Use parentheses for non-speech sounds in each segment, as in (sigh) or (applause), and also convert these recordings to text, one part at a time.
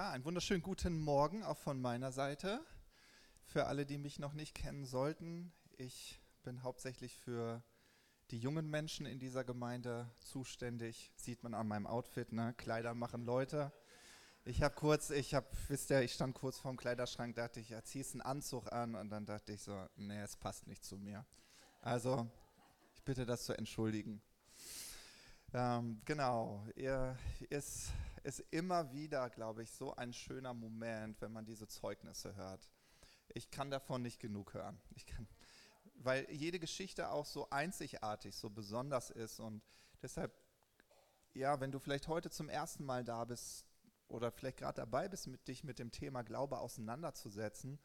Ja, einen wunderschönen guten Morgen auch von meiner Seite. Für alle, die mich noch nicht kennen sollten, ich bin hauptsächlich für die jungen Menschen in dieser Gemeinde zuständig. Sieht man an meinem Outfit, ne? Kleider machen Leute. Ich habe kurz, ich habe, wisst ihr, ich stand kurz vorm Kleiderschrank, dachte ich, ja, ziehst einen Anzug an und dann dachte ich so, nee, es passt nicht zu mir. Also, ich bitte das zu entschuldigen. Ähm, genau, er ist, ist immer wieder, glaube ich, so ein schöner Moment, wenn man diese Zeugnisse hört. Ich kann davon nicht genug hören. Ich kann, weil jede Geschichte auch so einzigartig, so besonders ist. Und deshalb, ja, wenn du vielleicht heute zum ersten Mal da bist oder vielleicht gerade dabei bist, mit dich mit dem Thema Glaube auseinanderzusetzen,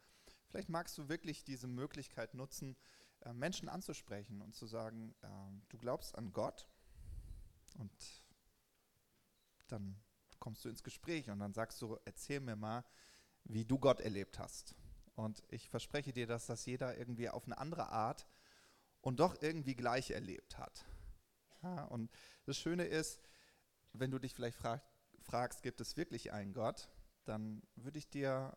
vielleicht magst du wirklich diese Möglichkeit nutzen, äh, Menschen anzusprechen und zu sagen, äh, du glaubst an Gott und dann kommst du ins Gespräch und dann sagst du, erzähl mir mal, wie du Gott erlebt hast. Und ich verspreche dir, dass das jeder irgendwie auf eine andere Art und doch irgendwie gleich erlebt hat. Ja, und das Schöne ist, wenn du dich vielleicht frag, fragst, gibt es wirklich einen Gott, dann würde ich dir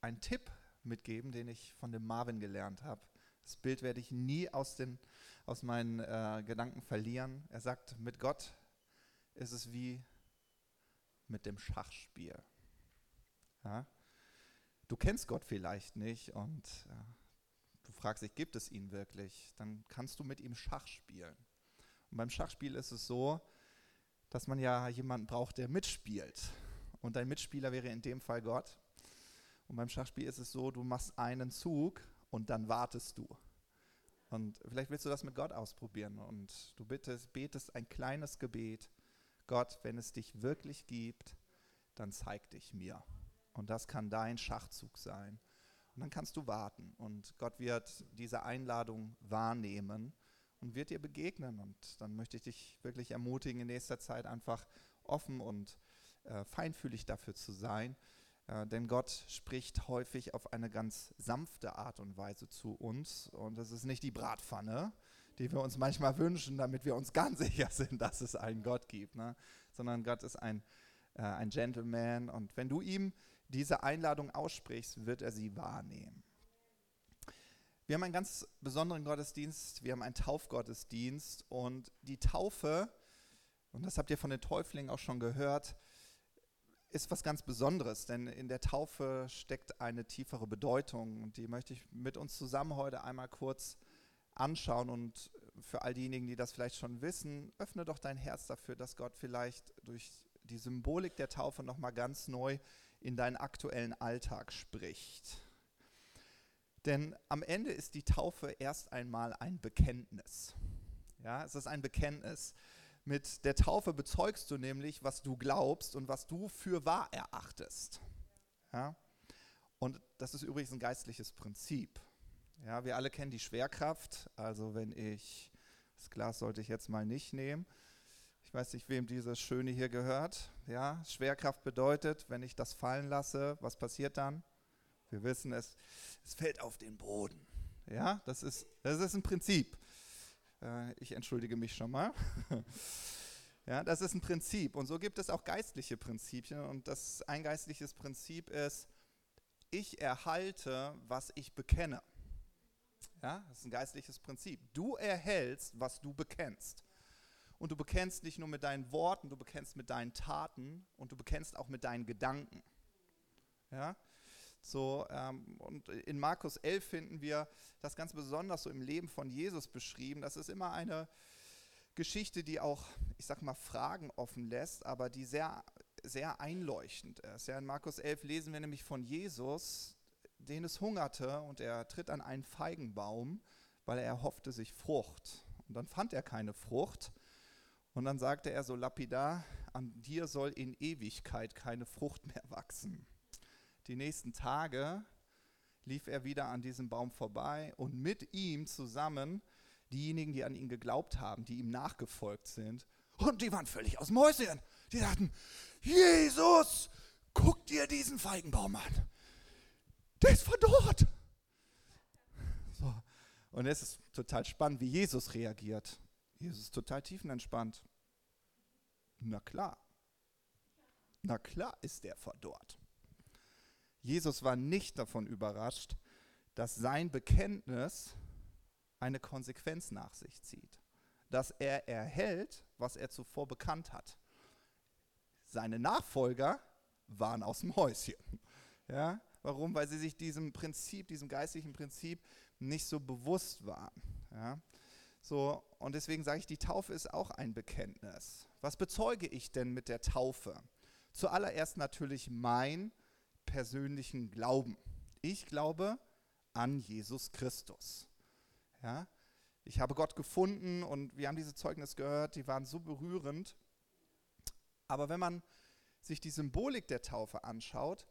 einen Tipp mitgeben, den ich von dem Marvin gelernt habe. Das Bild werde ich nie aus, den, aus meinen äh, Gedanken verlieren. Er sagt, mit Gott ist es wie mit dem Schachspiel. Ja? Du kennst Gott vielleicht nicht und ja, du fragst dich, gibt es ihn wirklich? Dann kannst du mit ihm Schach spielen. Und beim Schachspiel ist es so, dass man ja jemanden braucht, der mitspielt. Und dein Mitspieler wäre in dem Fall Gott. Und beim Schachspiel ist es so, du machst einen Zug und dann wartest du. Und vielleicht willst du das mit Gott ausprobieren und du bittest, betest ein kleines Gebet. Gott, wenn es dich wirklich gibt, dann zeig dich mir. Und das kann dein Schachzug sein. Und dann kannst du warten und Gott wird diese Einladung wahrnehmen und wird dir begegnen. Und dann möchte ich dich wirklich ermutigen, in nächster Zeit einfach offen und äh, feinfühlig dafür zu sein äh, denn Gott spricht häufig auf eine ganz sanfte Art und Weise zu uns. Und das ist nicht die Bratpfanne, die wir uns manchmal wünschen, damit wir uns ganz (laughs) sicher sind, dass es einen Gott gibt. Ne? Sondern Gott ist ein, äh, ein Gentleman. Und wenn du ihm diese Einladung aussprichst, wird er sie wahrnehmen. Wir haben einen ganz besonderen Gottesdienst. Wir haben einen Taufgottesdienst. Und die Taufe, und das habt ihr von den Täuflingen auch schon gehört, ist was ganz Besonderes, denn in der Taufe steckt eine tiefere Bedeutung und die möchte ich mit uns zusammen heute einmal kurz anschauen und für all diejenigen, die das vielleicht schon wissen, öffne doch dein Herz dafür, dass Gott vielleicht durch die Symbolik der Taufe nochmal ganz neu in deinen aktuellen Alltag spricht. Denn am Ende ist die Taufe erst einmal ein Bekenntnis. Ja, es ist ein Bekenntnis. Mit der Taufe bezeugst du nämlich, was du glaubst und was du für wahr erachtest. Ja? Und das ist übrigens ein geistliches Prinzip. Ja, wir alle kennen die Schwerkraft. Also wenn ich, das Glas sollte ich jetzt mal nicht nehmen. Ich weiß nicht, wem dieses Schöne hier gehört. Ja, Schwerkraft bedeutet, wenn ich das fallen lasse, was passiert dann? Wir wissen es, es fällt auf den Boden. Ja, das ist, das ist ein Prinzip. Äh, ich entschuldige mich schon mal. (laughs) Ja, das ist ein Prinzip. Und so gibt es auch geistliche Prinzipien. Und das ein geistliches Prinzip ist, ich erhalte, was ich bekenne. Ja, das ist ein geistliches Prinzip. Du erhältst, was du bekennst. Und du bekennst nicht nur mit deinen Worten, du bekennst mit deinen Taten und du bekennst auch mit deinen Gedanken. Ja? So, ähm, und in Markus 11 finden wir das ganz besonders so im Leben von Jesus beschrieben. Das ist immer eine Geschichte, die auch, ich sag mal, Fragen offen lässt, aber die sehr, sehr einleuchtend ist. Ja, in Markus 11 lesen wir nämlich von Jesus, den es hungerte und er tritt an einen Feigenbaum, weil er erhoffte sich Frucht. Und dann fand er keine Frucht. Und dann sagte er so lapidar, an dir soll in Ewigkeit keine Frucht mehr wachsen die nächsten Tage lief er wieder an diesem Baum vorbei und mit ihm zusammen diejenigen, die an ihn geglaubt haben, die ihm nachgefolgt sind. Und die waren völlig aus dem Häuschen. Die sagten, Jesus, guck dir diesen Feigenbaum an. Der ist verdorrt. So. Und es ist total spannend, wie Jesus reagiert. Jesus ist total tiefenentspannt. Na klar. Na klar ist der verdorrt. Jesus war nicht davon überrascht, dass sein Bekenntnis eine Konsequenz nach sich zieht. Dass er erhält, was er zuvor bekannt hat. Seine Nachfolger waren aus dem Häuschen. Ja? Warum? Weil sie sich diesem Prinzip, diesem geistlichen Prinzip nicht so bewusst waren. Ja? So, und deswegen sage ich, die Taufe ist auch ein Bekenntnis. Was bezeuge ich denn mit der Taufe? Zuallererst natürlich mein persönlichen Glauben. Ich glaube an Jesus Christus. Ja? Ich habe Gott gefunden und wir haben diese Zeugnis gehört, die waren so berührend. Aber wenn man sich die Symbolik der Taufe anschaut,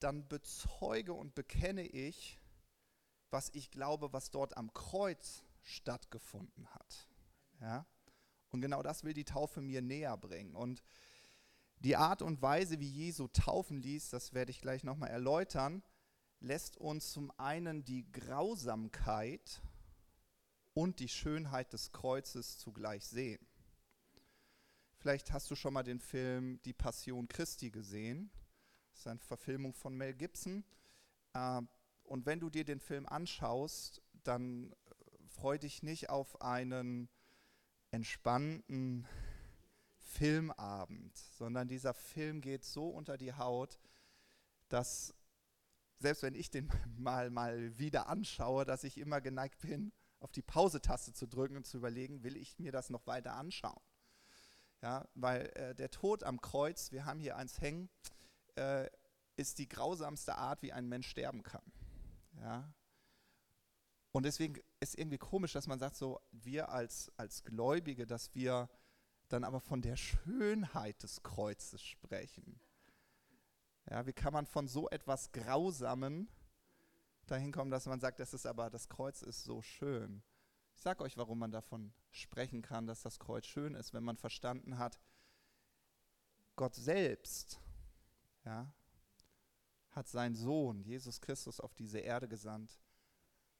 dann bezeuge und bekenne ich, was ich glaube, was dort am Kreuz stattgefunden hat. Ja? Und genau das will die Taufe mir näher bringen. Und die Art und Weise, wie Jesu taufen ließ, das werde ich gleich nochmal erläutern, lässt uns zum einen die Grausamkeit und die Schönheit des Kreuzes zugleich sehen. Vielleicht hast du schon mal den Film Die Passion Christi gesehen. Das ist eine Verfilmung von Mel Gibson. Äh, und wenn du dir den Film anschaust, dann freu dich nicht auf einen entspannten Filmabend, sondern dieser Film geht so unter die Haut, dass selbst wenn ich den (laughs) mal, mal wieder anschaue, dass ich immer geneigt bin, auf die Pause-Taste zu drücken und zu überlegen, will ich mir das noch weiter anschauen? Ja, weil äh, der Tod am Kreuz, wir haben hier eins hängen, äh, ist die grausamste Art, wie ein Mensch sterben kann. Ja? Und deswegen ist irgendwie komisch, dass man sagt, so wir als, als Gläubige, dass wir dann aber von der Schönheit des Kreuzes sprechen. Ja, wie kann man von so etwas Grausamen dahin kommen, dass man sagt, das ist aber, das Kreuz ist so schön. Ich sage euch, warum man davon sprechen kann, dass das Kreuz schön ist, wenn man verstanden hat, Gott selbst ja, hat seinen Sohn, Jesus Christus, auf diese Erde gesandt.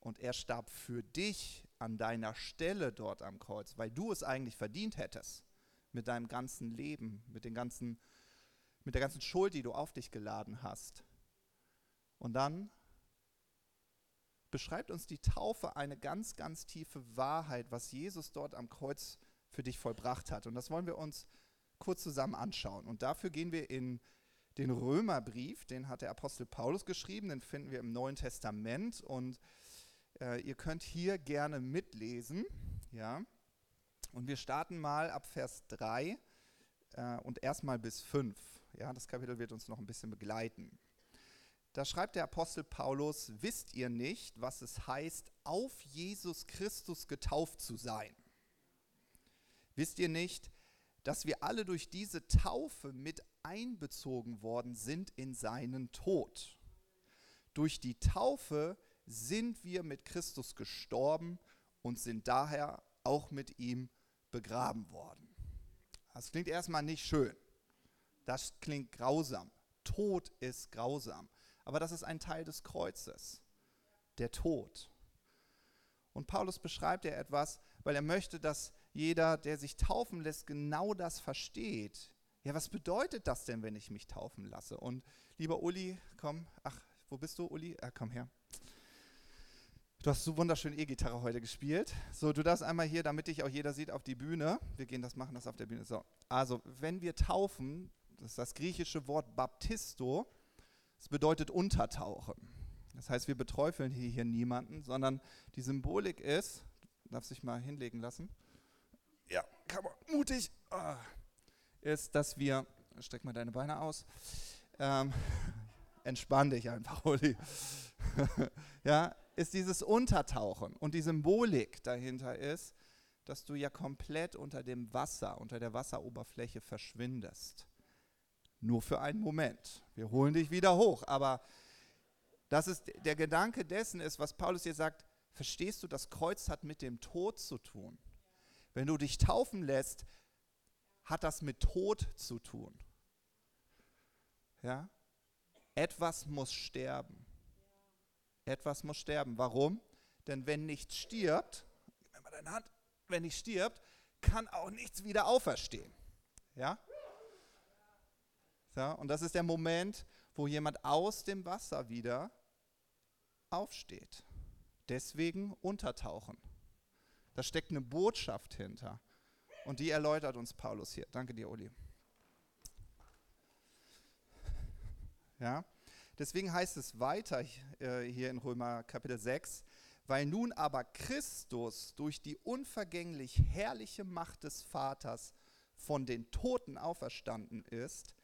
Und er starb für dich an deiner Stelle dort am Kreuz, weil du es eigentlich verdient hättest mit deinem ganzen Leben, mit, den ganzen, mit der ganzen Schuld, die du auf dich geladen hast. Und dann beschreibt uns die Taufe eine ganz, ganz tiefe Wahrheit, was Jesus dort am Kreuz für dich vollbracht hat. Und das wollen wir uns kurz zusammen anschauen. Und dafür gehen wir in den Römerbrief, den hat der Apostel Paulus geschrieben, den finden wir im Neuen Testament. Und äh, ihr könnt hier gerne mitlesen. Ja. Und wir starten mal ab Vers 3 äh, und erstmal bis 5. Ja, das Kapitel wird uns noch ein bisschen begleiten. Da schreibt der Apostel Paulus, wisst ihr nicht, was es heißt, auf Jesus Christus getauft zu sein? Wisst ihr nicht, dass wir alle durch diese Taufe mit einbezogen worden sind in seinen Tod? Durch die Taufe sind wir mit Christus gestorben und sind daher auch mit ihm begraben worden. Das klingt erstmal nicht schön. Das klingt grausam. Tod ist grausam. Aber das ist ein Teil des Kreuzes. Der Tod. Und Paulus beschreibt ja etwas, weil er möchte, dass jeder, der sich taufen lässt, genau das versteht. Ja, was bedeutet das denn, wenn ich mich taufen lasse? Und lieber Uli, komm, ach, wo bist du, Uli? Ah, komm her. Du hast so wunderschön E-Gitarre heute gespielt. So, du darfst einmal hier, damit dich auch jeder sieht, auf die Bühne. Wir gehen das machen, das auf der Bühne. So, also wenn wir taufen, das ist das griechische Wort Baptisto, das bedeutet untertauchen. Das heißt, wir beträufeln hier, hier niemanden, sondern die Symbolik ist, darfst dich mal hinlegen lassen. Ja, kann man, mutig. Oh, ist, dass wir, streck mal deine Beine aus. Ähm, (laughs) entspann dich einfach, Uli. (laughs) ja, ist dieses Untertauchen. Und die Symbolik dahinter ist, dass du ja komplett unter dem Wasser, unter der Wasseroberfläche verschwindest. Nur für einen Moment. Wir holen dich wieder hoch. Aber das ist der Gedanke dessen ist, was Paulus hier sagt, verstehst du, das Kreuz hat mit dem Tod zu tun. Wenn du dich taufen lässt, hat das mit Tod zu tun. Ja? Etwas muss sterben. Etwas muss sterben. Warum? Denn wenn nichts stirbt, gib mir deine Hand, wenn nichts stirbt, kann auch nichts wieder auferstehen. Ja? Ja, und das ist der Moment, wo jemand aus dem Wasser wieder aufsteht. Deswegen untertauchen. Da steckt eine Botschaft hinter. Und die erläutert uns Paulus hier. Danke dir, Uli. Ja, deswegen heißt es weiter äh, hier in Römer Kapitel 6, weil nun aber Christus durch die unvergänglich herrliche Macht des Vaters von den Toten auferstanden ist,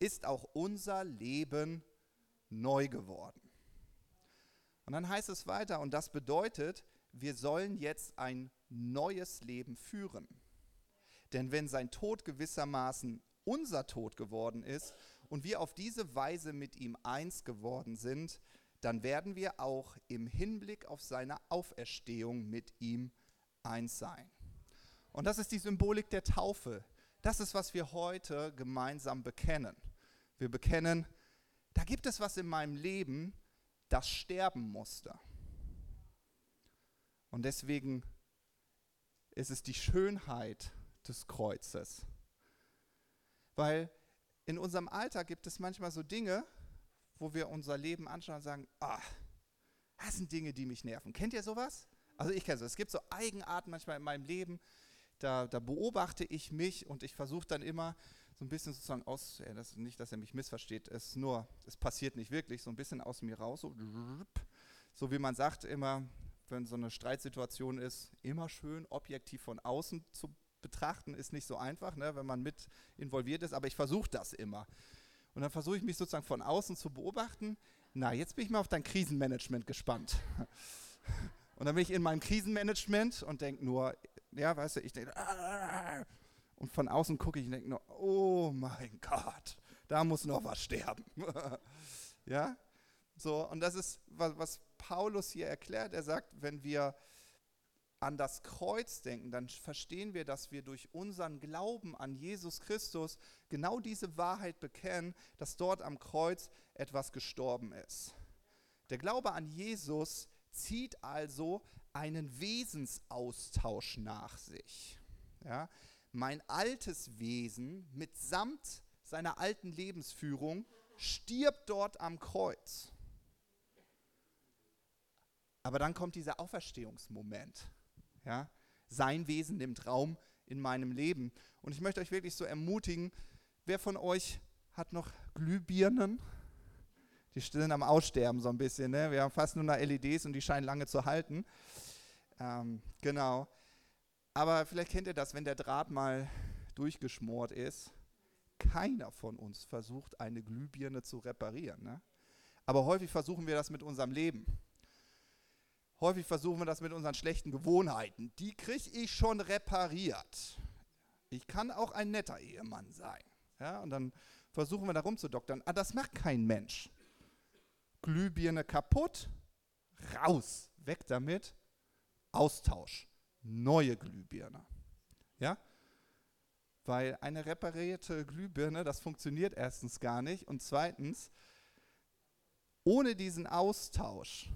ist auch unser Leben neu geworden. Und dann heißt es weiter, und das bedeutet, wir sollen jetzt ein neues Leben führen. Denn wenn sein Tod gewissermaßen unser Tod geworden ist und wir auf diese Weise mit ihm eins geworden sind, dann werden wir auch im Hinblick auf seine Auferstehung mit ihm eins sein. Und das ist die Symbolik der Taufe. Das ist, was wir heute gemeinsam bekennen. Wir bekennen, da gibt es was in meinem Leben, das sterben musste. Und deswegen ist es die Schönheit des Kreuzes. Weil in unserem Alltag gibt es manchmal so Dinge, wo wir unser Leben anschauen und sagen, ah, das sind Dinge, die mich nerven. Kennt ihr sowas? Also ich kenne es. Es gibt so Eigenarten manchmal in meinem Leben, da, da beobachte ich mich und ich versuche dann immer so ein bisschen sozusagen aus, ja, das, nicht, dass er mich missversteht, es nur, es passiert nicht wirklich, so ein bisschen aus mir raus, so, so wie man sagt immer, wenn so eine Streitsituation ist, immer schön objektiv von außen zu betrachten, ist nicht so einfach, ne, wenn man mit involviert ist, aber ich versuche das immer. Und dann versuche ich mich sozusagen von außen zu beobachten. Na, jetzt bin ich mal auf dein Krisenmanagement gespannt. (laughs) Und dann bin ich in meinem Krisenmanagement und denke nur, ja, weißt du, ich denke, (laughs) und von außen gucke ich und denke nur, oh mein Gott, da muss noch was sterben. (laughs) ja, so, und das ist, was, Paulus hier erklärt. Er sagt, wenn wir an das Kreuz denken, dann verstehen wir, dass wir durch unseren Glauben an Jesus Christus genau diese Wahrheit bekennen, dass dort am Kreuz etwas gestorben ist. Der Glaube an Jesus zieht also einen Wesensaustausch nach sich. Ja? Mein altes Wesen mitsamt seiner alten Lebensführung stirbt dort am Kreuz. Aber dann kommt dieser Auferstehungsmoment. Ja? Sein Wesen nimmt Raum in meinem Leben. Und ich möchte euch wirklich so ermutigen, wer von euch hat noch Glühbirnen? Die sind am Aussterben so ein bisschen. Ne? Wir haben fast nur noch LEDs und die scheinen lange zu halten. Ähm, genau. Aber vielleicht kennt ihr das, wenn der Draht mal durchgeschmort ist. Keiner von uns versucht, eine Glühbirne zu reparieren. Ne? Aber häufig versuchen wir das mit unserem Leben. Häufig versuchen wir das mit unseren schlechten Gewohnheiten. Die kriege ich schon repariert. Ich kann auch ein netter Ehemann sein. Ja, und dann versuchen wir da rumzudoktern. Ah, das macht kein Mensch. Glühbirne kaputt, raus, weg damit, Austausch, neue Glühbirne. Ja? Weil eine reparierte Glühbirne, das funktioniert erstens gar nicht und zweitens, ohne diesen Austausch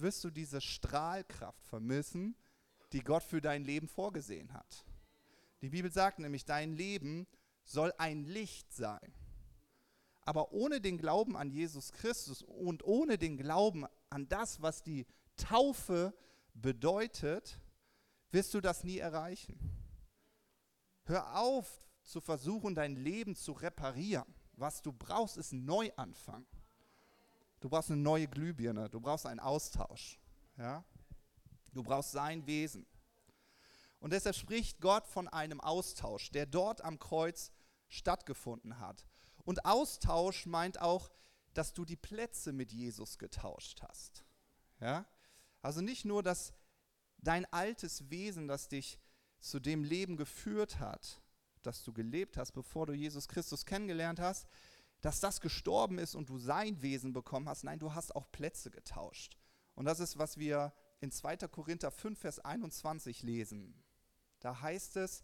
wirst du diese Strahlkraft vermissen, die Gott für dein Leben vorgesehen hat. Die Bibel sagt nämlich, dein Leben soll ein Licht sein. Aber ohne den Glauben an Jesus Christus und ohne den Glauben an das, was die Taufe bedeutet, wirst du das nie erreichen. Hör auf zu versuchen, dein Leben zu reparieren. Was du brauchst, ist Neuanfang. Du brauchst eine neue Glühbirne, du brauchst einen Austausch. Ja? Du brauchst sein Wesen. Und deshalb spricht Gott von einem Austausch, der dort am Kreuz stattgefunden hat. Und Austausch meint auch, dass du die Plätze mit Jesus getauscht hast. Ja? Also nicht nur, dass dein altes Wesen, das dich zu dem Leben geführt hat, das du gelebt hast, bevor du Jesus Christus kennengelernt hast, dass das gestorben ist und du sein Wesen bekommen hast. Nein, du hast auch Plätze getauscht. Und das ist, was wir in 2. Korinther 5, Vers 21 lesen. Da heißt es,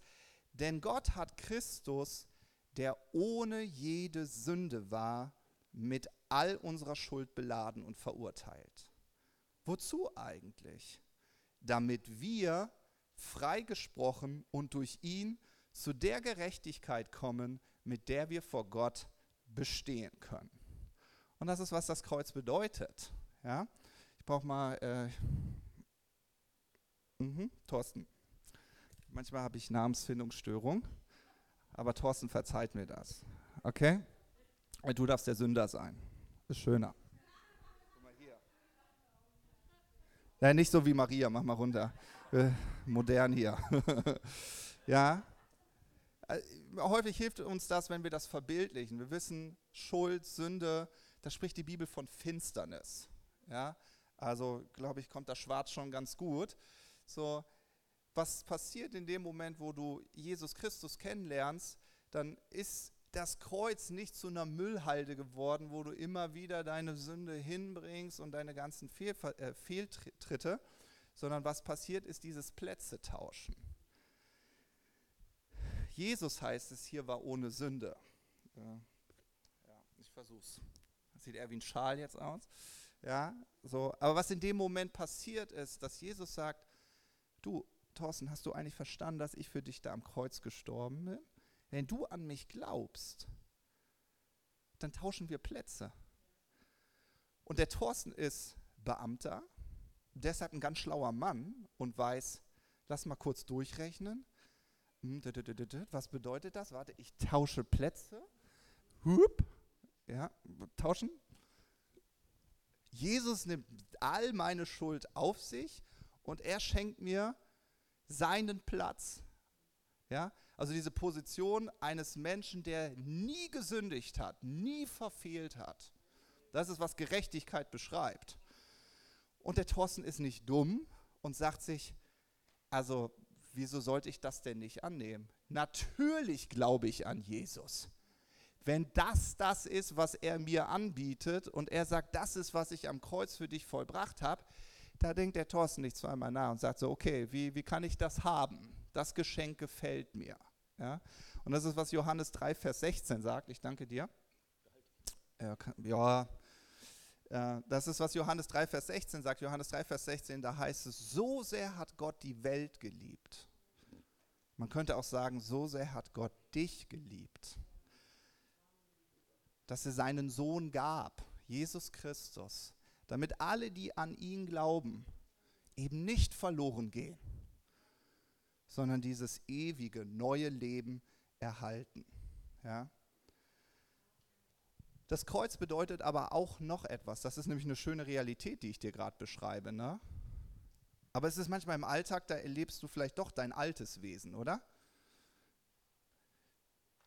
denn Gott hat Christus der ohne jede Sünde war, mit all unserer Schuld beladen und verurteilt. Wozu eigentlich? Damit wir freigesprochen und durch ihn zu der Gerechtigkeit kommen, mit der wir vor Gott bestehen können. Und das ist, was das Kreuz bedeutet. Ja? Ich brauche mal, äh, mhm, Thorsten. Manchmal habe ich Namensfindungsstörung, aber Thorsten verzeiht mir das. Okay? Du darfst der Sünder sein. Ist schöner. Guck mal hier. Ja, nicht so wie Maria, mach mal runter. Äh, modern hier. (laughs) ja. Äh, häufig hilft uns das, wenn wir das verbildlichen. Wir wissen, Schuld, Sünde, da spricht die Bibel von Finsternis. Ja. Also, glaube ich, kommt das Schwarz schon ganz gut. So, was passiert in dem Moment, wo du Jesus Christus kennenlernst, dann ist das Kreuz nicht zu einer Müllhalde geworden, wo du immer wieder deine Sünde hinbringst und deine ganzen Fehl, äh, Fehltritte, sondern was passiert ist dieses Plätze tauschen. Jesus heißt es hier war ohne Sünde. Ja, ich versuch's. Das sieht eher wie ein Schal jetzt aus. Ja, so. Aber was in dem Moment passiert ist, dass Jesus sagt, du, Thorsten, hast du eigentlich verstanden, dass ich für dich da am Kreuz gestorben bin? Wenn du an mich glaubst, dann tauschen wir Plätze. Und der Thorsten ist Beamter, deshalb ein ganz schlauer Mann und weiß, lass mal kurz durchrechnen. Hm, was bedeutet das? Warte, ich tausche Plätze. Hup. Ja, tauschen. Jesus nimmt all meine Schuld auf sich und er schenkt mir seinen Platz. Ja, also diese Position eines Menschen, der nie gesündigt hat, nie verfehlt hat. Das ist, was Gerechtigkeit beschreibt. Und der Thorsten ist nicht dumm und sagt sich, also wieso sollte ich das denn nicht annehmen? Natürlich glaube ich an Jesus. Wenn das das ist, was er mir anbietet und er sagt, das ist, was ich am Kreuz für dich vollbracht habe, da denkt der Thorsten nicht zweimal nach und sagt so, okay, wie, wie kann ich das haben? Das Geschenk gefällt mir. Ja? Und das ist, was Johannes 3, Vers 16 sagt. Ich danke dir. Ja, das ist, was Johannes 3, Vers 16 sagt. Johannes 3, Vers 16, da heißt es, so sehr hat Gott die Welt geliebt. Man könnte auch sagen, so sehr hat Gott dich geliebt, dass er seinen Sohn gab, Jesus Christus, damit alle, die an ihn glauben, eben nicht verloren gehen, sondern dieses ewige, neue Leben erhalten. Ja? Das Kreuz bedeutet aber auch noch etwas. Das ist nämlich eine schöne Realität, die ich dir gerade beschreibe. Ne? Aber es ist manchmal im Alltag, da erlebst du vielleicht doch dein altes Wesen, oder?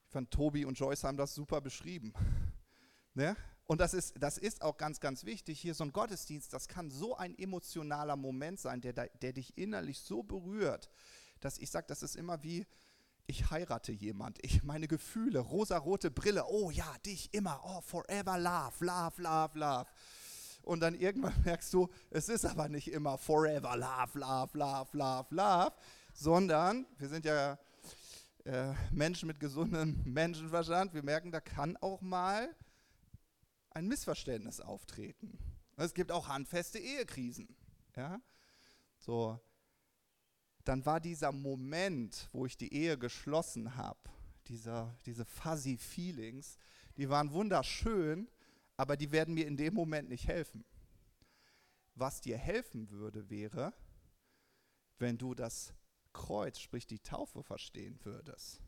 Ich fand, Tobi und Joyce haben das super beschrieben. (laughs) ne? Und das ist, das ist auch ganz, ganz wichtig. Hier so ein Gottesdienst, das kann so ein emotionaler Moment sein, der, der dich innerlich so berührt, dass ich sage, das ist immer wie, ich heirate jemand, ich meine Gefühle, rosarote Brille, oh ja, dich immer, oh forever love, love, love, love. Und dann irgendwann (laughs) merkst du, es ist aber nicht immer forever love, love, love, love, love, sondern wir sind ja äh, Menschen mit gesundem Menschenverstand, wir merken, da kann auch mal ein Missverständnis auftreten. Es gibt auch handfeste Ehekrisen. Ja? So, dann war dieser Moment, wo ich die Ehe geschlossen habe, diese fuzzy Feelings, die waren wunderschön, aber die werden mir in dem Moment nicht helfen. Was dir helfen würde, wäre, wenn du das Kreuz, sprich die Taufe, verstehen würdest.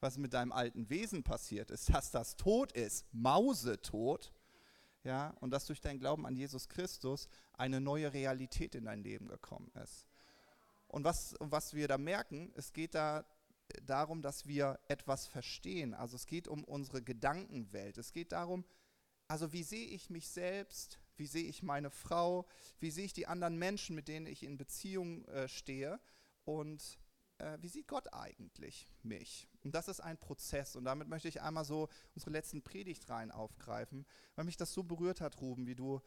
Was mit deinem alten Wesen passiert ist, dass das tot ist, mausetot, ja, und dass durch deinen Glauben an Jesus Christus eine neue Realität in dein Leben gekommen ist. Und was, was wir da merken, es geht da darum, dass wir etwas verstehen. Also es geht um unsere Gedankenwelt. Es geht darum, also wie sehe ich mich selbst, wie sehe ich meine Frau, wie sehe ich die anderen Menschen, mit denen ich in Beziehung äh, stehe und äh, wie sieht Gott eigentlich mich? Und das ist ein Prozess und damit möchte ich einmal so unsere letzten Predigtreihen aufgreifen, weil mich das so berührt hat, Ruben, wie du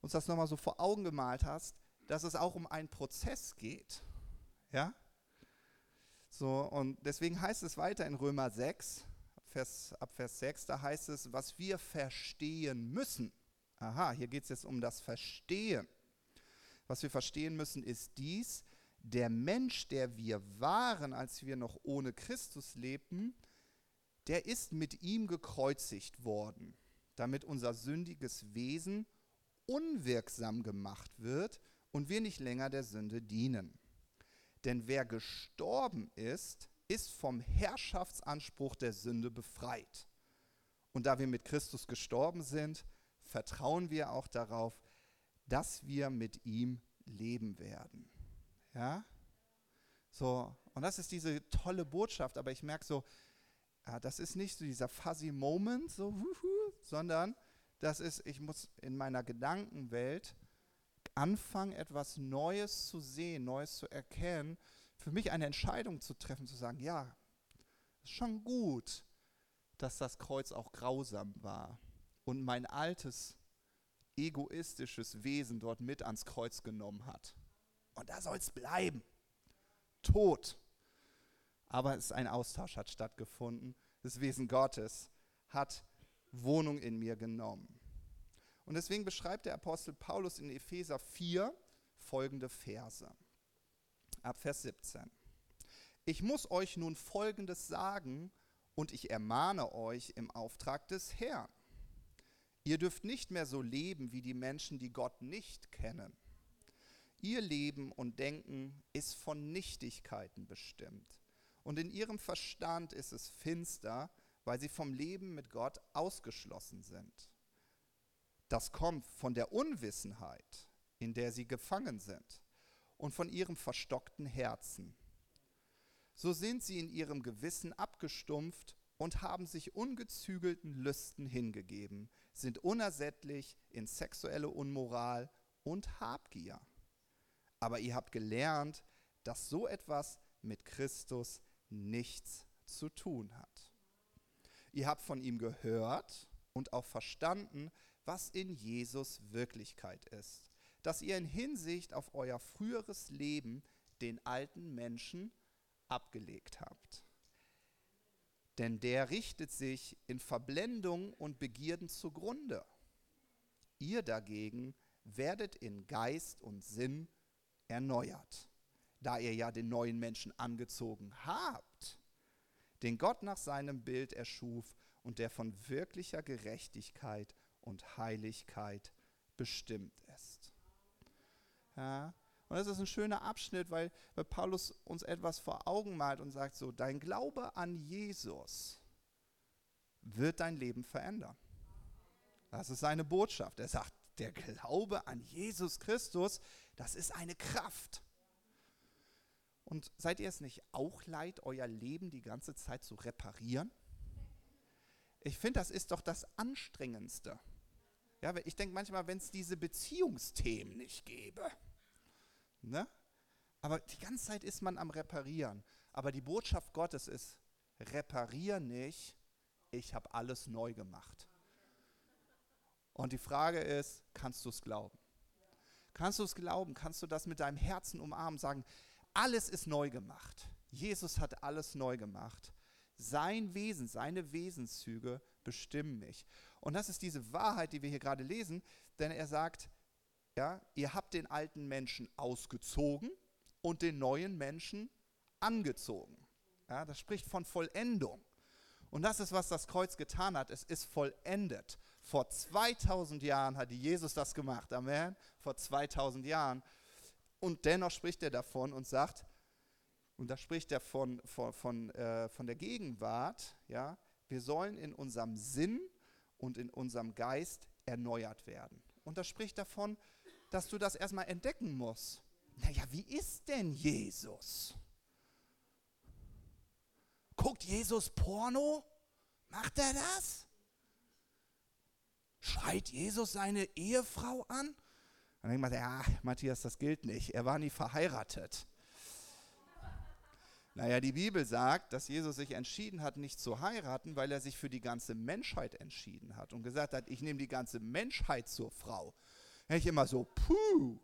uns das nochmal so vor Augen gemalt hast, dass es auch um einen Prozess geht. Ja? So, und deswegen heißt es weiter in Römer 6, Vers, ab Vers 6, da heißt es, was wir verstehen müssen. Aha, hier geht es jetzt um das Verstehen. Was wir verstehen müssen, ist dies, der Mensch, der wir waren, als wir noch ohne Christus lebten, der ist mit ihm gekreuzigt worden, damit unser sündiges Wesen unwirksam gemacht wird und wir nicht länger der Sünde dienen. Denn wer gestorben ist, ist vom Herrschaftsanspruch der Sünde befreit. Und da wir mit Christus gestorben sind, vertrauen wir auch darauf, dass wir mit ihm leben werden. Ja? So, und das ist diese tolle Botschaft, aber ich merke so, das ist nicht so dieser fuzzy Moment, so, sondern das ist, ich muss in meiner Gedankenwelt anfangen, etwas Neues zu sehen, Neues zu erkennen, für mich eine Entscheidung zu treffen, zu sagen, ja, ist schon gut, dass das Kreuz auch grausam war und mein altes egoistisches Wesen dort mit ans Kreuz genommen hat. Und da soll es bleiben. Tot. Aber es ist ein Austausch hat stattgefunden. Das Wesen Gottes hat Wohnung in mir genommen. Und deswegen beschreibt der Apostel Paulus in Epheser 4 folgende Verse. Ab Vers 17. Ich muss euch nun Folgendes sagen und ich ermahne euch im Auftrag des Herrn. Ihr dürft nicht mehr so leben wie die Menschen, die Gott nicht kennen. Ihr Leben und Denken ist von Nichtigkeiten bestimmt. Und in ihrem Verstand ist es finster, weil sie vom Leben mit Gott ausgeschlossen sind. Das kommt von der Unwissenheit, in der sie gefangen sind, und von ihrem verstockten Herzen. So sind sie in ihrem Gewissen abgestumpft und haben sich ungezügelten Lüsten hingegeben, sind unersättlich in sexuelle Unmoral und Habgier. Aber ihr habt gelernt, dass so etwas mit Christus nichts zu tun hat. Ihr habt von ihm gehört und auch verstanden, was in Jesus Wirklichkeit ist, dass ihr in Hinsicht auf euer früheres Leben den alten Menschen abgelegt habt. Denn der richtet sich in Verblendung und Begierden zugrunde. Ihr dagegen werdet in Geist und Sinn erneuert, da ihr ja den neuen Menschen angezogen habt, den Gott nach seinem Bild erschuf und der von wirklicher Gerechtigkeit und Heiligkeit bestimmt ist. Ja, und das ist ein schöner Abschnitt, weil, weil Paulus uns etwas vor Augen malt und sagt so, dein Glaube an Jesus wird dein Leben verändern. Das ist seine Botschaft. Er sagt, der Glaube an Jesus Christus, das ist eine Kraft. Und seid ihr es nicht auch leid, euer Leben die ganze Zeit zu reparieren? Ich finde, das ist doch das Anstrengendste. Ja, ich denke manchmal, wenn es diese Beziehungsthemen nicht gäbe, ne? aber die ganze Zeit ist man am Reparieren. Aber die Botschaft Gottes ist, reparier nicht, ich habe alles neu gemacht. Und die Frage ist, kannst du es glauben? Kannst du es glauben? Kannst du das mit deinem Herzen umarmen, sagen, alles ist neu gemacht. Jesus hat alles neu gemacht. Sein Wesen, seine Wesenszüge bestimmen mich. Und das ist diese Wahrheit, die wir hier gerade lesen, denn er sagt, ja, ihr habt den alten Menschen ausgezogen und den neuen Menschen angezogen. Ja, das spricht von Vollendung. Und das ist, was das Kreuz getan hat. Es ist vollendet. Vor 2000 Jahren hat Jesus das gemacht. Amen. Vor 2000 Jahren. Und dennoch spricht er davon und sagt, und da spricht er von, von, von, äh, von der Gegenwart, ja, wir sollen in unserem Sinn und in unserem Geist erneuert werden. Und da spricht davon, dass du das erstmal entdecken musst. Naja, wie ist denn Jesus? Guckt Jesus Porno? Macht er das? Schreit Jesus seine Ehefrau an? Dann denkt man, ja, Matthias, das gilt nicht. Er war nie verheiratet. Naja, die Bibel sagt, dass Jesus sich entschieden hat, nicht zu heiraten, weil er sich für die ganze Menschheit entschieden hat und gesagt hat, ich nehme die ganze Menschheit zur Frau. Da ich immer so, puh.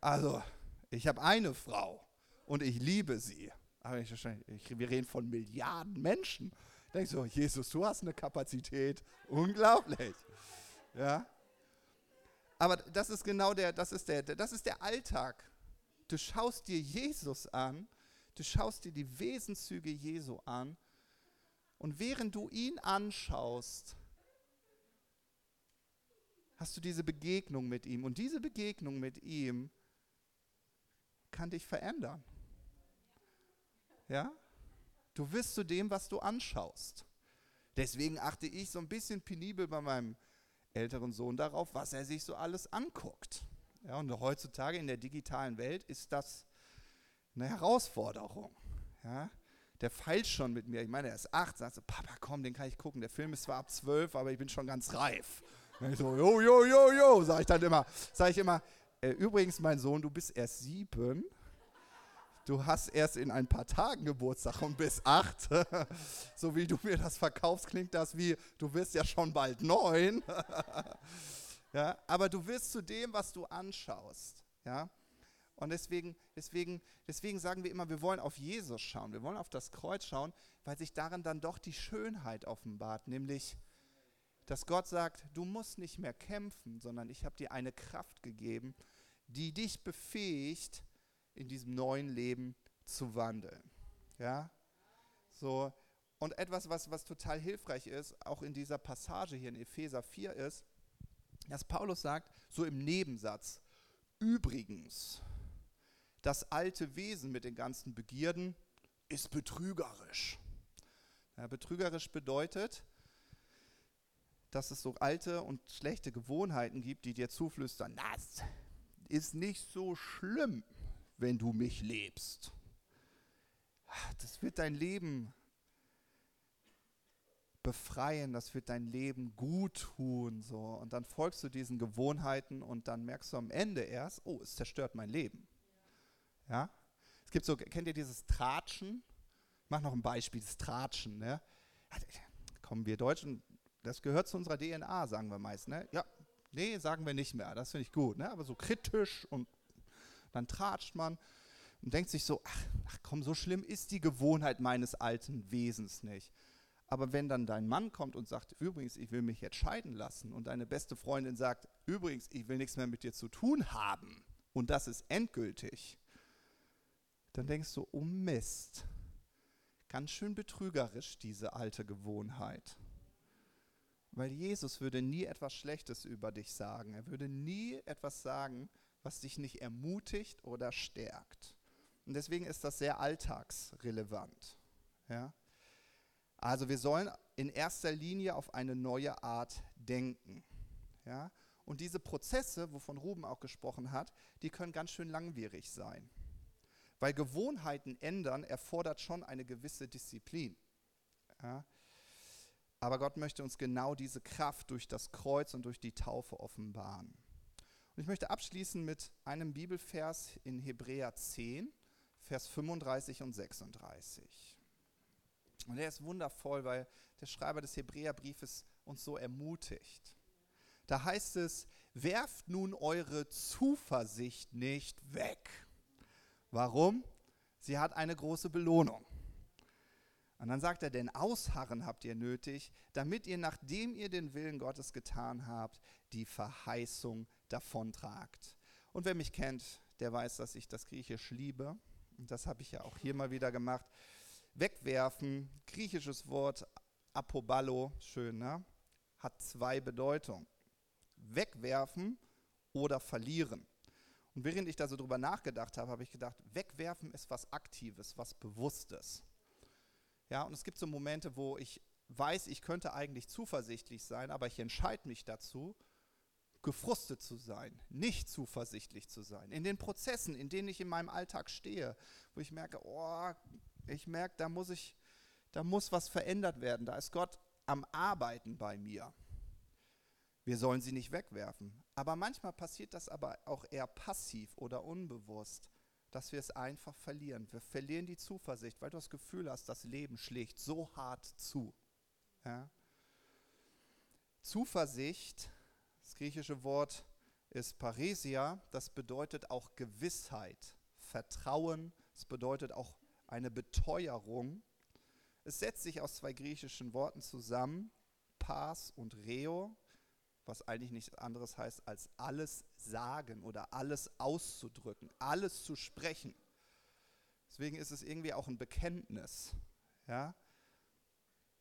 Also, ich habe eine Frau und ich liebe sie. Aber ich, ich, wir reden von Milliarden Menschen. Da denke ich so, Jesus, du hast eine Kapazität. Unglaublich. Ja. Aber das ist genau der, das ist der, das ist der Alltag. Du schaust dir Jesus an, du schaust dir die Wesenszüge Jesu an Und während du ihn anschaust, hast du diese Begegnung mit ihm. Und diese Begegnung mit ihm kann dich verändern. Ja? Du wirst zu dem, was du anschaust. Deswegen achte ich so ein bisschen penibel bei meinem älteren Sohn darauf, was er sich so alles anguckt. Ja, und heutzutage in der digitalen Welt ist das eine Herausforderung. Ja, der feilt schon mit mir. Ich meine, er ist acht, sagt so, Papa, komm, den kann ich gucken. Der Film ist zwar ab zwölf, aber ich bin schon ganz reif. Und ich so, jo, jo, jo, jo, sage ich dann immer. Sage ich immer, äh, übrigens, mein Sohn, du bist erst sieben. Du hast erst in ein paar Tagen Geburtstag und bist acht. (laughs) so wie du mir das verkaufst, klingt das wie, du wirst ja schon bald neun. (laughs) ja, aber du wirst zu dem, was du anschaust. Ja? Und deswegen, deswegen, deswegen sagen wir immer, wir wollen auf Jesus schauen, wir wollen auf das Kreuz schauen, weil sich darin dann doch die Schönheit offenbart, nämlich, dass Gott sagt, du musst nicht mehr kämpfen, sondern ich habe dir eine Kraft gegeben, die dich befähigt, in diesem neuen Leben zu wandeln. Ja? So, und etwas, was, was total hilfreich ist, auch in dieser Passage hier in Epheser 4, ist, dass Paulus sagt, so im Nebensatz, übrigens, das alte Wesen mit den ganzen Begierden ist betrügerisch. Ja, betrügerisch bedeutet, dass es so alte und schlechte Gewohnheiten gibt, die dir zuflüstern, das ist nicht so schlimm, wenn du mich lebst. Das wird dein Leben befreien, das wird dein Leben gut tun. So. Und dann folgst du diesen Gewohnheiten und dann merkst du am Ende erst, oh, es zerstört mein Leben. Ja? Es gibt so, kennt ihr dieses Tratschen? Ich mache noch ein Beispiel, das Tratschen. Ne? Kommen wir Deutschen, das gehört zu unserer DNA, sagen wir meist. Ne? Ja, nee, sagen wir nicht mehr, das finde ich gut. Ne? Aber so kritisch und dann tratscht man und denkt sich so, ach, ach komm, so schlimm ist die Gewohnheit meines alten Wesens nicht. Aber wenn dann dein Mann kommt und sagt, übrigens, ich will mich jetzt scheiden lassen und deine beste Freundin sagt, übrigens, ich will nichts mehr mit dir zu tun haben und das ist endgültig, dann denkst du, oh Mist, ganz schön betrügerisch diese alte Gewohnheit. Weil Jesus würde nie etwas Schlechtes über dich sagen. Er würde nie etwas sagen, was dich nicht ermutigt oder stärkt. Und deswegen ist das sehr alltagsrelevant. Ja? Also wir sollen in erster Linie auf eine neue Art denken. Ja? Und diese Prozesse, wovon Ruben auch gesprochen hat, die können ganz schön langwierig sein. Weil Gewohnheiten ändern erfordert schon eine gewisse Disziplin. Ja? Aber Gott möchte uns genau diese Kraft durch das Kreuz und durch die Taufe offenbaren. Und ich möchte abschließen mit einem Bibelvers in Hebräer 10, Vers 35 und 36. Und der ist wundervoll, weil der Schreiber des Hebräerbriefes uns so ermutigt. Da heißt es, werft nun eure Zuversicht nicht weg Warum? Sie hat eine große Belohnung. Und dann sagt er, denn Ausharren habt ihr nötig, damit ihr, nachdem ihr den Willen Gottes getan habt, die Verheißung davontragt. Und wer mich kennt, der weiß, dass ich das Griechisch liebe. Und das habe ich ja auch hier mal wieder gemacht. Wegwerfen, griechisches Wort apoballo, schön, ne? hat zwei Bedeutungen. Wegwerfen oder verlieren. Und während ich da so drüber nachgedacht habe, habe ich gedacht, wegwerfen ist was Aktives, was Bewusstes. Ja, und es gibt so Momente, wo ich weiß, ich könnte eigentlich zuversichtlich sein, aber ich entscheide mich dazu, gefrustet zu sein, nicht zuversichtlich zu sein. In den Prozessen, in denen ich in meinem Alltag stehe, wo ich merke, oh, ich merke, da muss ich, da muss was verändert werden. Da ist Gott am Arbeiten bei mir. Wir sollen sie nicht wegwerfen. Aber manchmal passiert das aber auch eher passiv oder unbewusst, dass wir es einfach verlieren. Wir verlieren die Zuversicht, weil du das Gefühl hast, das Leben schlägt so hart zu. Ja? Zuversicht, das griechische Wort ist Paresia, das bedeutet auch Gewissheit, Vertrauen, es bedeutet auch eine Beteuerung. Es setzt sich aus zwei griechischen Worten zusammen, Pas und Reo was eigentlich nichts anderes heißt, als alles sagen oder alles auszudrücken, alles zu sprechen. Deswegen ist es irgendwie auch ein Bekenntnis. Ja?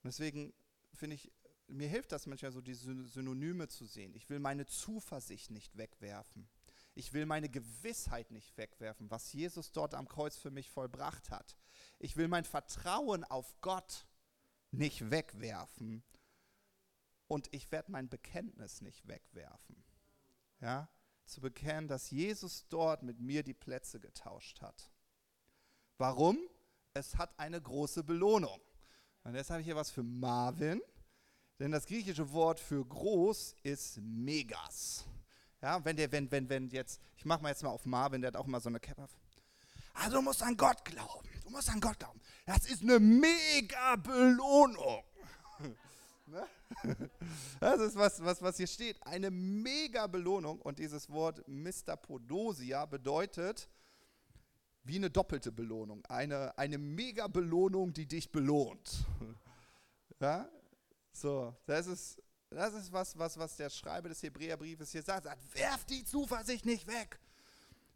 deswegen finde ich, mir hilft das manchmal so, die Synonyme zu sehen. Ich will meine Zuversicht nicht wegwerfen. Ich will meine Gewissheit nicht wegwerfen, was Jesus dort am Kreuz für mich vollbracht hat. Ich will mein Vertrauen auf Gott nicht wegwerfen. Und ich werde mein Bekenntnis nicht wegwerfen. Ja? Zu bekennen, dass Jesus dort mit mir die Plätze getauscht hat. Warum? Es hat eine große Belohnung. Und jetzt habe ich hier was für Marvin. Denn das griechische Wort für groß ist Megas. Ja, wenn der, wenn, wenn, wenn jetzt, ich mache mal jetzt mal auf Marvin, der hat auch immer so eine auf. Also du musst an Gott glauben. Du musst an Gott glauben. Das ist eine mega Belohnung. Ne? (laughs) Das ist was, was, was hier steht. Eine mega Belohnung. Und dieses Wort Mistapodosia bedeutet wie eine doppelte Belohnung. Eine, eine mega Belohnung, die dich belohnt. (laughs) ja? So, das ist, das ist was, was, was der Schreiber des Hebräerbriefes hier sagt. sagt. Werf die Zuversicht nicht weg.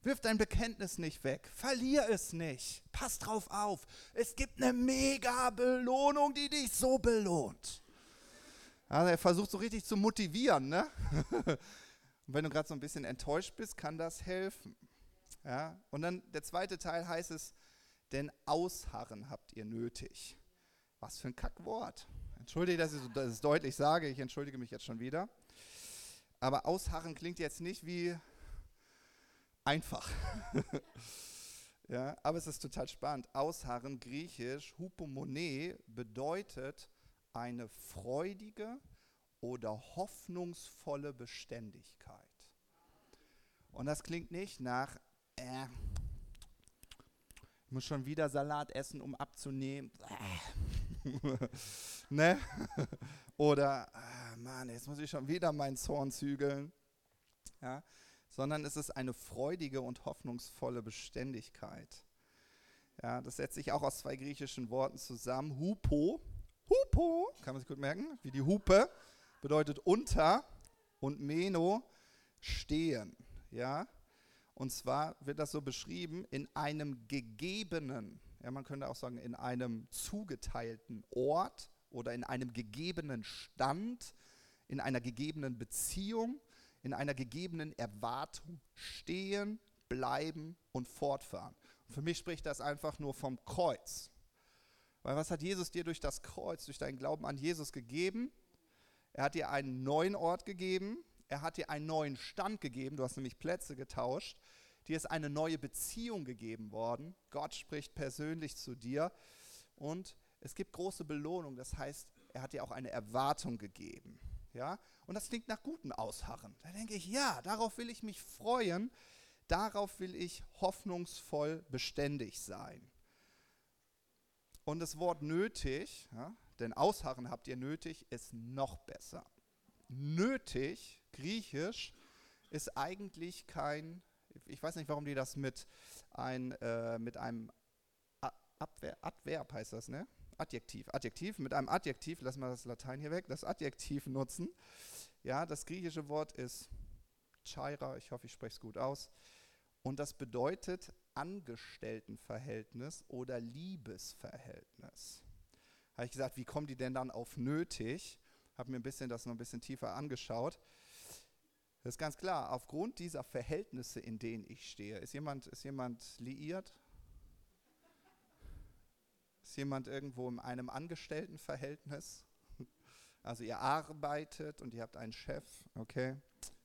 Wirf dein Bekenntnis nicht weg. Verlier es nicht. Pass drauf auf. Es gibt eine mega Belohnung, die dich so belohnt. Also er versucht so richtig zu motivieren. Ne? (laughs) Und wenn du gerade so ein bisschen enttäuscht bist, kann das helfen. Ja? Und dann der zweite Teil heißt es, denn Ausharren habt ihr nötig. Was für ein Kackwort. Entschuldige, dass ich das deutlich sage, ich entschuldige mich jetzt schon wieder. Aber ausharren klingt jetzt nicht wie einfach. (laughs) ja, aber es ist total spannend. Ausharren, griechisch, hupomone, bedeutet eine freudige oder hoffnungsvolle Beständigkeit. Und das klingt nicht nach, äh, ich muss schon wieder Salat essen, um abzunehmen. (laughs) ne? (laughs) Oder, ah, Mann, jetzt muss ich schon wieder meinen Zorn zügeln. Ja? Sondern es ist eine freudige und hoffnungsvolle Beständigkeit. Ja, das setzt sich auch aus zwei griechischen Worten zusammen. Hupo, Hupo, kann man sich gut merken, wie die Hupe, bedeutet unter und Meno, stehen. Ja? Und zwar wird das so beschrieben in einem gegebenen ja, man könnte auch sagen, in einem zugeteilten Ort oder in einem gegebenen Stand, in einer gegebenen Beziehung, in einer gegebenen Erwartung stehen, bleiben und fortfahren. Und für mich spricht das einfach nur vom Kreuz. Weil was hat Jesus dir durch das Kreuz, durch deinen Glauben an Jesus gegeben? Er hat dir einen neuen Ort gegeben, er hat dir einen neuen Stand gegeben, du hast nämlich Plätze getauscht, Dir ist eine neue Beziehung gegeben worden. Gott spricht persönlich zu dir. Und es gibt große Belohnung. Das heißt, er hat dir auch eine Erwartung gegeben. Ja? Und das klingt nach guten Ausharren. Da denke ich, ja, darauf will ich mich freuen. Darauf will ich hoffnungsvoll beständig sein. Und das Wort nötig, ja, denn Ausharren habt ihr nötig, ist noch besser. Nötig, griechisch, ist eigentlich kein ich weiß nicht, warum die das mit, ein, äh, mit einem Abwehr, Adverb heißt das, ne? Adjektiv. Adjektiv, mit einem Adjektiv, lassen wir das Latein hier weg, das Adjektiv nutzen. Ja, das griechische Wort ist Chaira, ich hoffe, ich spreche es gut aus. Und das bedeutet Angestelltenverhältnis oder Liebesverhältnis. Habe ich gesagt, wie kommen die denn dann auf nötig? Habe mir ein bisschen das noch ein bisschen tiefer angeschaut. Das ist ganz klar, aufgrund dieser Verhältnisse, in denen ich stehe, ist jemand, ist jemand liiert? Ist jemand irgendwo in einem Angestelltenverhältnis? Also ihr arbeitet und ihr habt einen Chef, okay?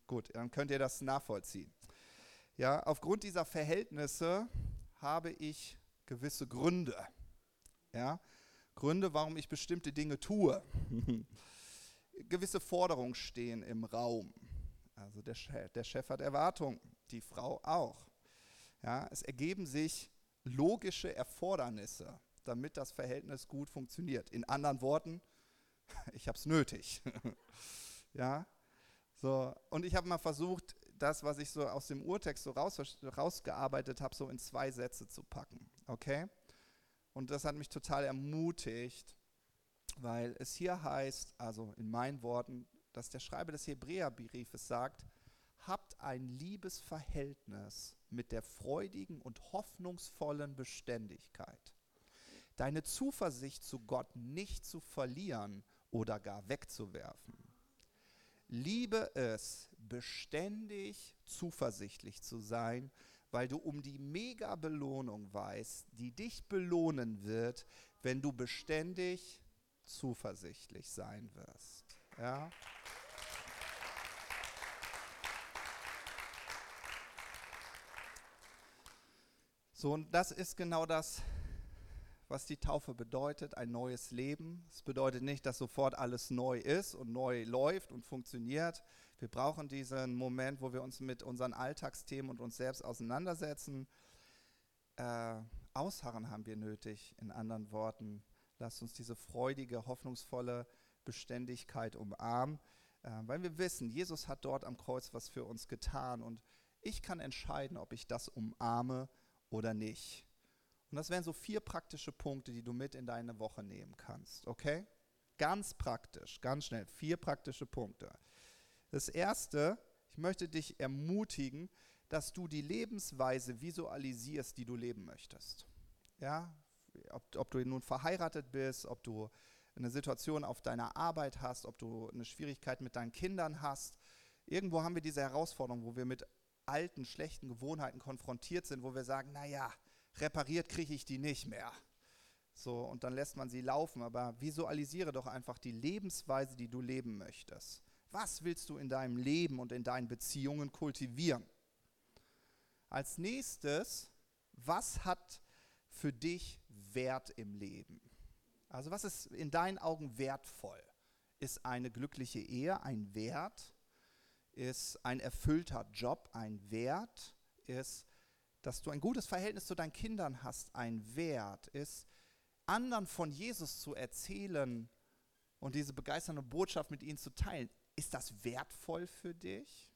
Gut, dann könnt ihr das nachvollziehen. Ja, aufgrund dieser Verhältnisse habe ich gewisse Gründe. Ja, Gründe, warum ich bestimmte Dinge tue. (laughs) gewisse Forderungen stehen im Raum. Also der Chef, der Chef hat Erwartungen, die Frau auch. Ja, es ergeben sich logische Erfordernisse, damit das Verhältnis gut funktioniert. In anderen Worten, (laughs) ich habe es nötig. (laughs) ja, so und ich habe mal versucht, das, was ich so aus dem Urtext so raus, rausgearbeitet habe, so in zwei Sätze zu packen. Okay? Und das hat mich total ermutigt, weil es hier heißt, also in meinen Worten, dass der Schreiber des Hebräerbriefes sagt, habt ein Liebesverhältnis mit der freudigen und hoffnungsvollen Beständigkeit. deine Zuversicht zu Gott nicht zu verlieren oder gar wegzuwerfen. Liebe es, beständig zuversichtlich zu sein, weil du um die Mega-Belohnung weißt, die dich belohnen wird, wenn du beständig zuversichtlich sein wirst. Ja? So, und das ist genau das, was die Taufe bedeutet, ein neues Leben. Es bedeutet nicht, dass sofort alles neu ist und neu läuft und funktioniert. Wir brauchen diesen Moment, wo wir uns mit unseren Alltagsthemen und uns selbst auseinandersetzen. Äh, Ausharren haben wir nötig, in anderen Worten. Lasst uns diese freudige, hoffnungsvolle Beständigkeit umarmen, äh, weil wir wissen, Jesus hat dort am Kreuz was für uns getan und ich kann entscheiden, ob ich das umarme oder nicht. Und das wären so vier praktische Punkte, die du mit in deine Woche nehmen kannst, okay? Ganz praktisch, ganz schnell, vier praktische Punkte. Das erste, ich möchte dich ermutigen, dass du die Lebensweise visualisierst, die du leben möchtest. Ja, ob, ob du nun verheiratet bist, ob du eine Situation auf deiner Arbeit hast, ob du eine Schwierigkeit mit deinen Kindern hast. Irgendwo haben wir diese Herausforderung, wo wir mit alten, schlechten Gewohnheiten konfrontiert sind, wo wir sagen, naja, repariert kriege ich die nicht mehr. So, und dann lässt man sie laufen, aber visualisiere doch einfach die Lebensweise, die du leben möchtest. Was willst du in deinem Leben und in deinen Beziehungen kultivieren? Als nächstes, was hat für dich Wert im Leben? Also was ist in deinen Augen wertvoll? Ist eine glückliche Ehe ein Wert? Ist ein erfüllter Job ein Wert? Ist, dass du ein gutes Verhältnis zu deinen Kindern hast ein Wert? Ist anderen von Jesus zu erzählen und diese begeisternde Botschaft mit ihnen zu teilen, ist das wertvoll für dich?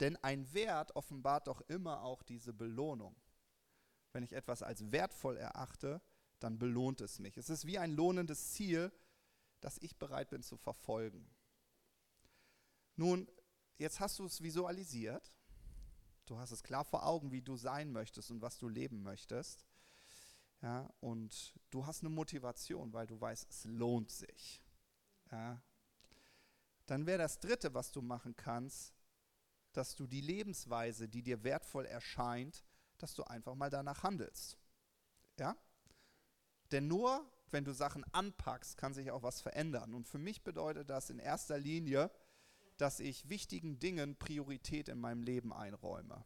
Denn ein Wert offenbart doch immer auch diese Belohnung. Wenn ich etwas als wertvoll erachte, dann belohnt es mich. Es ist wie ein lohnendes Ziel, das ich bereit bin zu verfolgen. Nun, jetzt hast du es visualisiert. Du hast es klar vor Augen, wie du sein möchtest und was du leben möchtest. Ja, und du hast eine Motivation, weil du weißt, es lohnt sich. Ja. Dann wäre das Dritte, was du machen kannst, dass du die Lebensweise, die dir wertvoll erscheint, dass du einfach mal danach handelst. Ja? Denn nur wenn du Sachen anpackst, kann sich auch was verändern. Und für mich bedeutet das in erster Linie, dass ich wichtigen Dingen Priorität in meinem Leben einräume.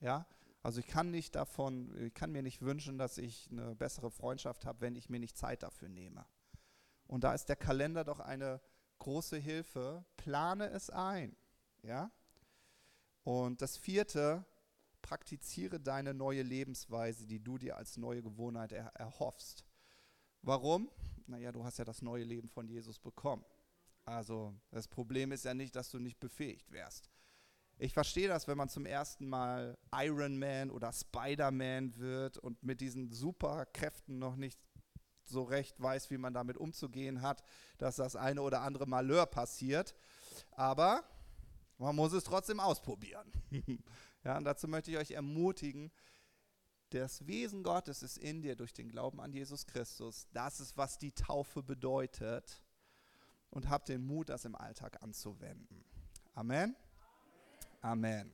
Ja? Also ich kann nicht davon, ich kann mir nicht wünschen, dass ich eine bessere Freundschaft habe, wenn ich mir nicht Zeit dafür nehme. Und da ist der Kalender doch eine große Hilfe. Plane es ein. Ja? Und das vierte, praktiziere deine neue Lebensweise, die du dir als neue Gewohnheit er erhoffst. Warum? Naja, du hast ja das neue Leben von Jesus bekommen. Also das Problem ist ja nicht, dass du nicht befähigt wärst. Ich verstehe das, wenn man zum ersten Mal Iron Man oder Spider-Man wird und mit diesen Superkräften noch nicht so recht weiß, wie man damit umzugehen hat, dass das eine oder andere Malheur passiert. Aber man muss es trotzdem ausprobieren. (laughs) ja, und dazu möchte ich euch ermutigen, das Wesen Gottes ist in dir durch den Glauben an Jesus Christus. Das ist, was die Taufe bedeutet. Und habt den Mut, das im Alltag anzuwenden. Amen. Amen.